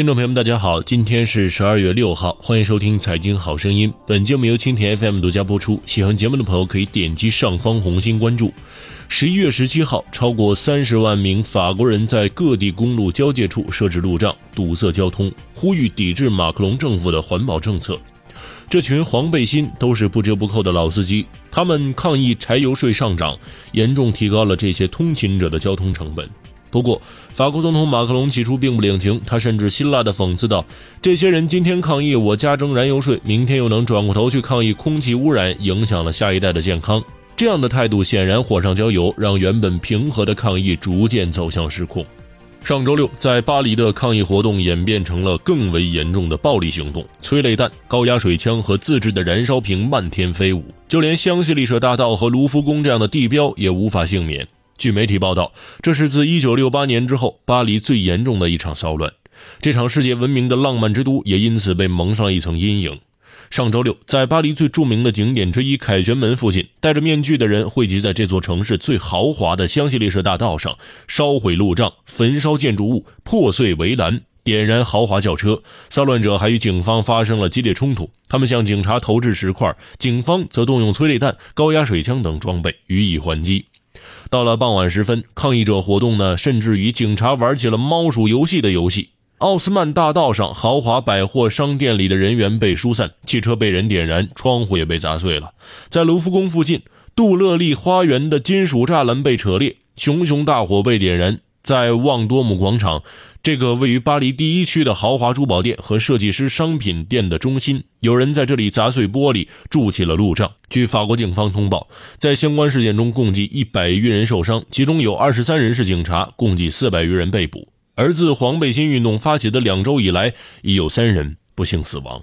听众朋友们，大家好，今天是十二月六号，欢迎收听《财经好声音》。本节目由蜻蜓 FM 独家播出。喜欢节目的朋友可以点击上方红心关注。十一月十七号，超过三十万名法国人在各地公路交界处设置路障，堵塞交通，呼吁抵制马克龙政府的环保政策。这群黄背心都是不折不扣的老司机，他们抗议柴油税上涨，严重提高了这些通勤者的交通成本。不过，法国总统马克龙起初并不领情，他甚至辛辣地讽刺道：“这些人今天抗议我加征燃油税，明天又能转过头去抗议空气污染影响了下一代的健康。”这样的态度显然火上浇油，让原本平和的抗议逐渐走向失控。上周六，在巴黎的抗议活动演变成了更为严重的暴力行动，催泪弹、高压水枪和自制的燃烧瓶漫天飞舞，就连香榭丽舍大道和卢浮宫这样的地标也无法幸免。据媒体报道，这是自1968年之后巴黎最严重的一场骚乱。这场世界闻名的浪漫之都也因此被蒙上了一层阴影。上周六，在巴黎最著名的景点之一凯旋门附近，戴着面具的人汇集在这座城市最豪华的香榭丽舍大道上，烧毁路障、焚烧建筑物、破碎围栏、点燃豪华轿车。骚乱者还与警方发生了激烈冲突，他们向警察投掷石块，警方则动用催泪弹、高压水枪等装备予以还击。到了傍晚时分，抗议者活动呢，甚至与警察玩起了猫鼠游戏的游戏。奥斯曼大道上，豪华百货商店里的人员被疏散，汽车被人点燃，窗户也被砸碎了。在卢浮宫附近，杜勒利花园的金属栅栏被扯裂，熊熊大火被点燃。在旺多姆广场。这个位于巴黎第一区的豪华珠宝店和设计师商品店的中心，有人在这里砸碎玻璃，筑起了路障。据法国警方通报，在相关事件中，共计一百余人受伤，其中有二十三人是警察，共计四百余人被捕。而自黄背心运动发起的两周以来，已有三人不幸死亡。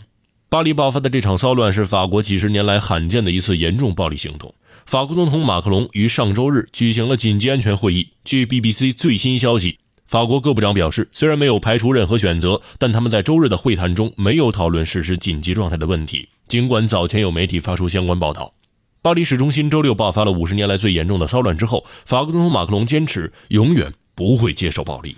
巴黎爆发的这场骚乱是法国几十年来罕见的一次严重暴力行动。法国总统马克龙于上周日举行了紧急安全会议。据 BBC 最新消息。法国各部长表示，虽然没有排除任何选择，但他们在周日的会谈中没有讨论实施紧急状态的问题。尽管早前有媒体发出相关报道，巴黎市中心周六爆发了五十年来最严重的骚乱之后，法国总统马克龙坚持永远不会接受暴力。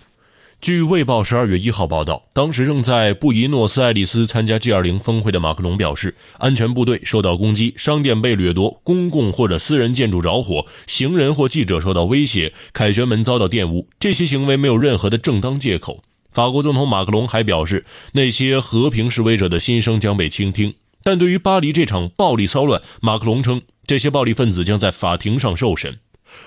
据《卫报》十二月一号报道，当时正在布宜诺斯艾利斯参加 G20 峰会的马克龙表示，安全部队受到攻击，商店被掠夺，公共或者私人建筑着火，行人或记者受到威胁，凯旋门遭到玷污。这些行为没有任何的正当借口。法国总统马克龙还表示，那些和平示威者的心声将被倾听。但对于巴黎这场暴力骚乱，马克龙称，这些暴力分子将在法庭上受审。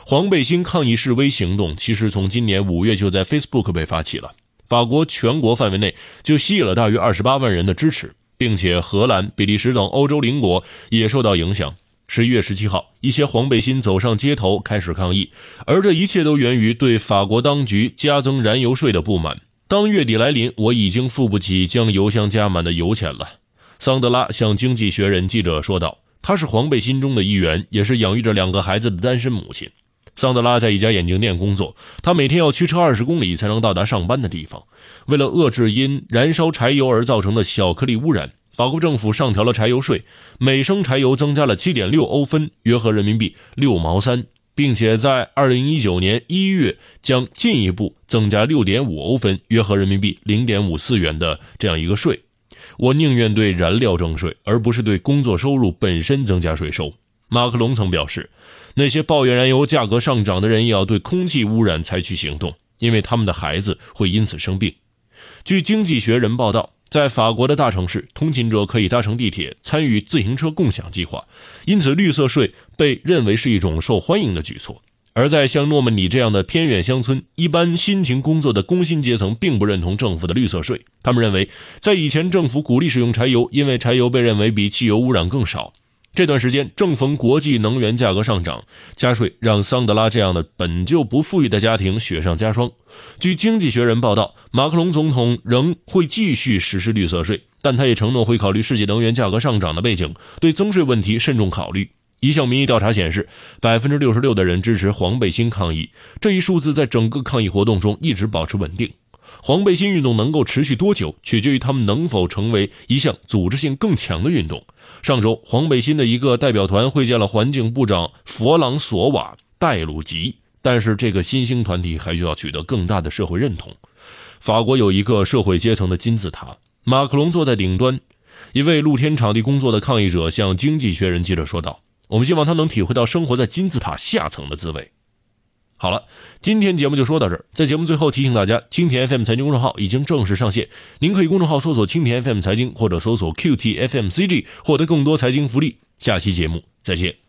黄背心抗议示威行动其实从今年五月就在 Facebook 被发起了，法国全国范围内就吸引了大约二十八万人的支持，并且荷兰、比利时等欧洲邻国也受到影响。十一月十七号，一些黄背心走上街头开始抗议，而这一切都源于对法国当局加增燃油税的不满。当月底来临，我已经付不起将油箱加满的油钱了，桑德拉向《经济学人》记者说道。她是黄贝心中的一员，也是养育着两个孩子的单身母亲。桑德拉在一家眼镜店工作，她每天要驱车二十公里才能到达上班的地方。为了遏制因燃烧柴油而造成的小颗粒污染，法国政府上调了柴油税，每升柴油增加了七点六欧分，约合人民币六毛三，并且在二零一九年一月将进一步增加六点五欧分，约合人民币零点五四元的这样一个税。我宁愿对燃料征税，而不是对工作收入本身增加税收。马克龙曾表示，那些抱怨燃油价格上涨的人也要对空气污染采取行动，因为他们的孩子会因此生病。据《经济学人》报道，在法国的大城市，通勤者可以搭乘地铁，参与自行车共享计划，因此绿色税被认为是一种受欢迎的举措。而在像诺曼底这样的偏远乡村，一般辛勤工作的工薪阶层并不认同政府的绿色税。他们认为，在以前政府鼓励使用柴油，因为柴油被认为比汽油污染更少。这段时间正逢国际能源价格上涨，加税让桑德拉这样的本就不富裕的家庭雪上加霜。据《经济学人》报道，马克龙总统仍会继续实施绿色税，但他也承诺会考虑世界能源价格上涨的背景，对增税问题慎重考虑。一项民意调查显示，百分之六十六的人支持黄背心抗议。这一数字在整个抗议活动中一直保持稳定。黄背心运动能够持续多久，取决于他们能否成为一项组织性更强的运动。上周，黄背心的一个代表团会见了环境部长弗朗索瓦·戴鲁吉，但是这个新兴团体还需要取得更大的社会认同。法国有一个社会阶层的金字塔，马克龙坐在顶端。一位露天场地工作的抗议者向《经济学人》记者说道：“我们希望他能体会到生活在金字塔下层的滋味。”好了，今天节目就说到这儿。在节目最后提醒大家，蜻蜓 FM 财经公众号已经正式上线，您可以公众号搜索“蜻蜓 FM 财经”或者搜索 “QTFMCG” 获得更多财经福利。下期节目再见。